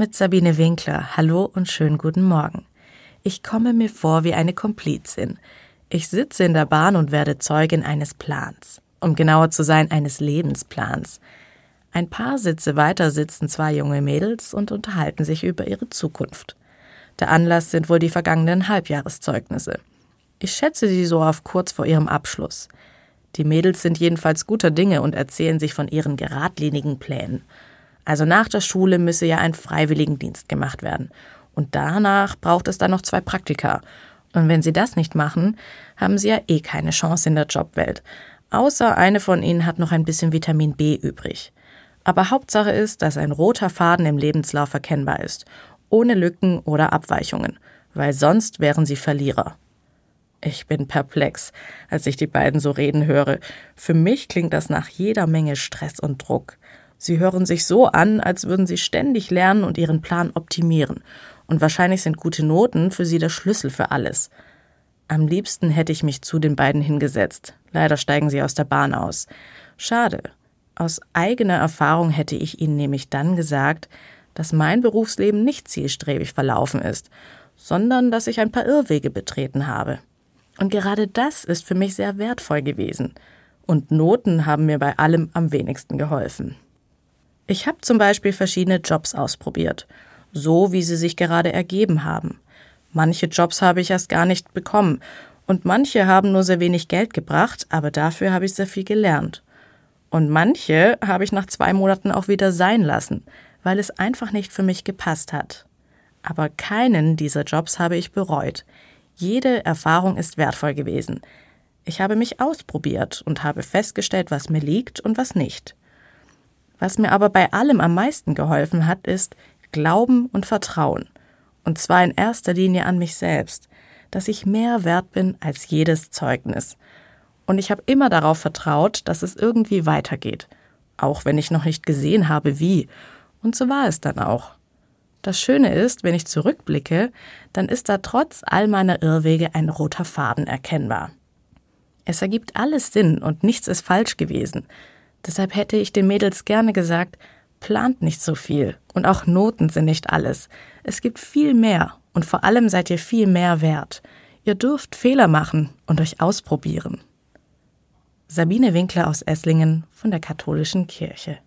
Mit Sabine Winkler. Hallo und schönen guten Morgen. Ich komme mir vor wie eine Komplizin. Ich sitze in der Bahn und werde Zeugin eines Plans. Um genauer zu sein, eines Lebensplans. Ein paar Sitze weiter sitzen zwei junge Mädels und unterhalten sich über ihre Zukunft. Der Anlass sind wohl die vergangenen Halbjahreszeugnisse. Ich schätze sie so auf kurz vor ihrem Abschluss. Die Mädels sind jedenfalls guter Dinge und erzählen sich von ihren geradlinigen Plänen. Also nach der Schule müsse ja ein Freiwilligendienst gemacht werden. Und danach braucht es dann noch zwei Praktika. Und wenn sie das nicht machen, haben sie ja eh keine Chance in der Jobwelt. Außer eine von ihnen hat noch ein bisschen Vitamin B übrig. Aber Hauptsache ist, dass ein roter Faden im Lebenslauf erkennbar ist, ohne Lücken oder Abweichungen, weil sonst wären sie Verlierer. Ich bin perplex, als ich die beiden so reden höre. Für mich klingt das nach jeder Menge Stress und Druck. Sie hören sich so an, als würden sie ständig lernen und ihren Plan optimieren. Und wahrscheinlich sind gute Noten für sie der Schlüssel für alles. Am liebsten hätte ich mich zu den beiden hingesetzt. Leider steigen sie aus der Bahn aus. Schade. Aus eigener Erfahrung hätte ich ihnen nämlich dann gesagt, dass mein Berufsleben nicht zielstrebig verlaufen ist, sondern dass ich ein paar Irrwege betreten habe. Und gerade das ist für mich sehr wertvoll gewesen. Und Noten haben mir bei allem am wenigsten geholfen. Ich habe zum Beispiel verschiedene Jobs ausprobiert, so wie sie sich gerade ergeben haben. Manche Jobs habe ich erst gar nicht bekommen und manche haben nur sehr wenig Geld gebracht, aber dafür habe ich sehr viel gelernt. Und manche habe ich nach zwei Monaten auch wieder sein lassen, weil es einfach nicht für mich gepasst hat. Aber keinen dieser Jobs habe ich bereut. Jede Erfahrung ist wertvoll gewesen. Ich habe mich ausprobiert und habe festgestellt, was mir liegt und was nicht. Was mir aber bei allem am meisten geholfen hat, ist Glauben und Vertrauen. Und zwar in erster Linie an mich selbst, dass ich mehr wert bin als jedes Zeugnis. Und ich habe immer darauf vertraut, dass es irgendwie weitergeht, auch wenn ich noch nicht gesehen habe, wie. Und so war es dann auch. Das Schöne ist, wenn ich zurückblicke, dann ist da trotz all meiner Irrwege ein roter Faden erkennbar. Es ergibt alles Sinn und nichts ist falsch gewesen. Deshalb hätte ich den Mädels gerne gesagt, plant nicht so viel und auch Noten sind nicht alles. Es gibt viel mehr und vor allem seid ihr viel mehr wert. Ihr dürft Fehler machen und euch ausprobieren. Sabine Winkler aus Esslingen von der Katholischen Kirche.